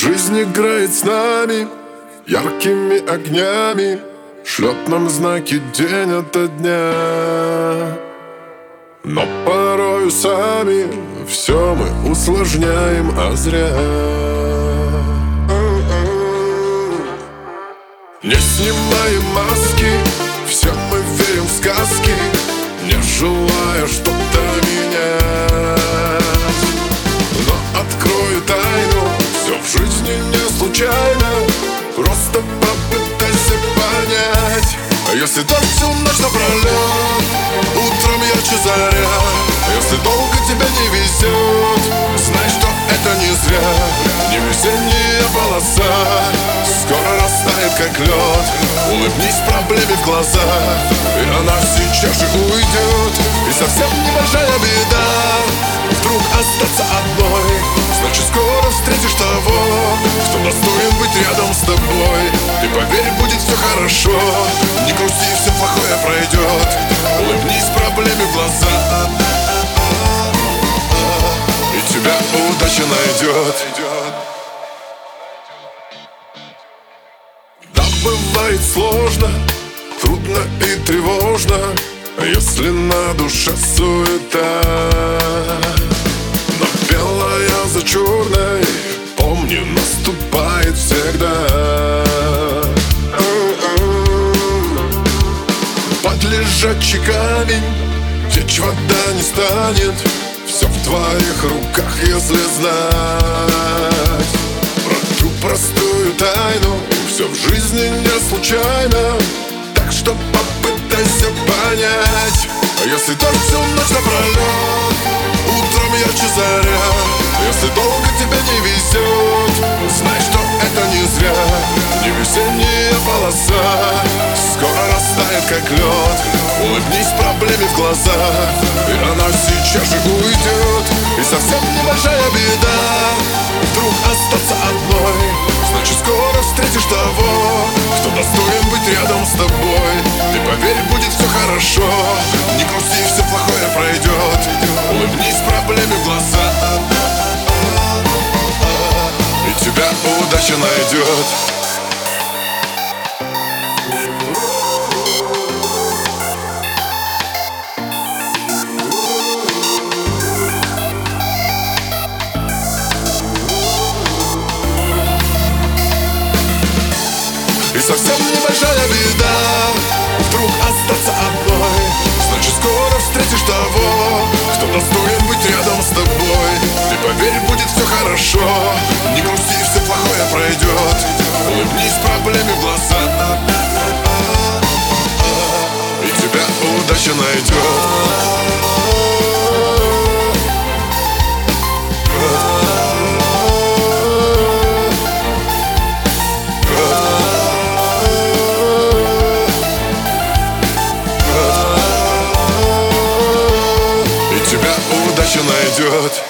Жизнь играет с нами яркими огнями Шлет нам знаки день ото дня. Но порою сами все мы усложняем, а зря. Не снимаем маски, все мы верим в сказки Не желая что-то если дождь всю ночь напролет Утром ярче заря если долго тебе не везет Знай, что это не зря. Не весенняя полоса Скоро растает, как лед Улыбнись проблеме в глаза И она сейчас же уйдет И совсем небольшая беда Вдруг остаться одной. Значит, скоро встретишь того быть рядом с тобой. Ты поверь, будет все хорошо. Не грусти, все плохое пройдет Улыбнись проблеме в глаза. И тебя удача найдет бывает сложно, трудно и тревожно Если на душе суета Под лежачий камень течь вода не станет. Все в твоих руках, если знать. Про ту простую тайну все в жизни не случайно. Так что попытайся понять А если дождь всю ночь напролет Утром ярче заря. Если долго тебе не везет Знай, что это не зря. Не весенняя полоса Скоро растает, как лед глаза. И она сейчас же уйдет. И совсем небольшая беда. Вдруг остаться одной. Значит скоро встретишь того Кто достоин быть рядом с тобой. Ты поверь, будет все хорошо. Не грусти, все плохое пройдет Улыбнись проблеме в глаза. И тебя удача найдет Совсем небольшая беда. Вдруг остаться одной. Значит скоро встретишь того Кто достоин быть рядом с тобой. Ты поверь, будет все хорошо. Не грусти, все плохое пройдет Улыбнись проблеме в глаза. И тебя удача найдет удача найдет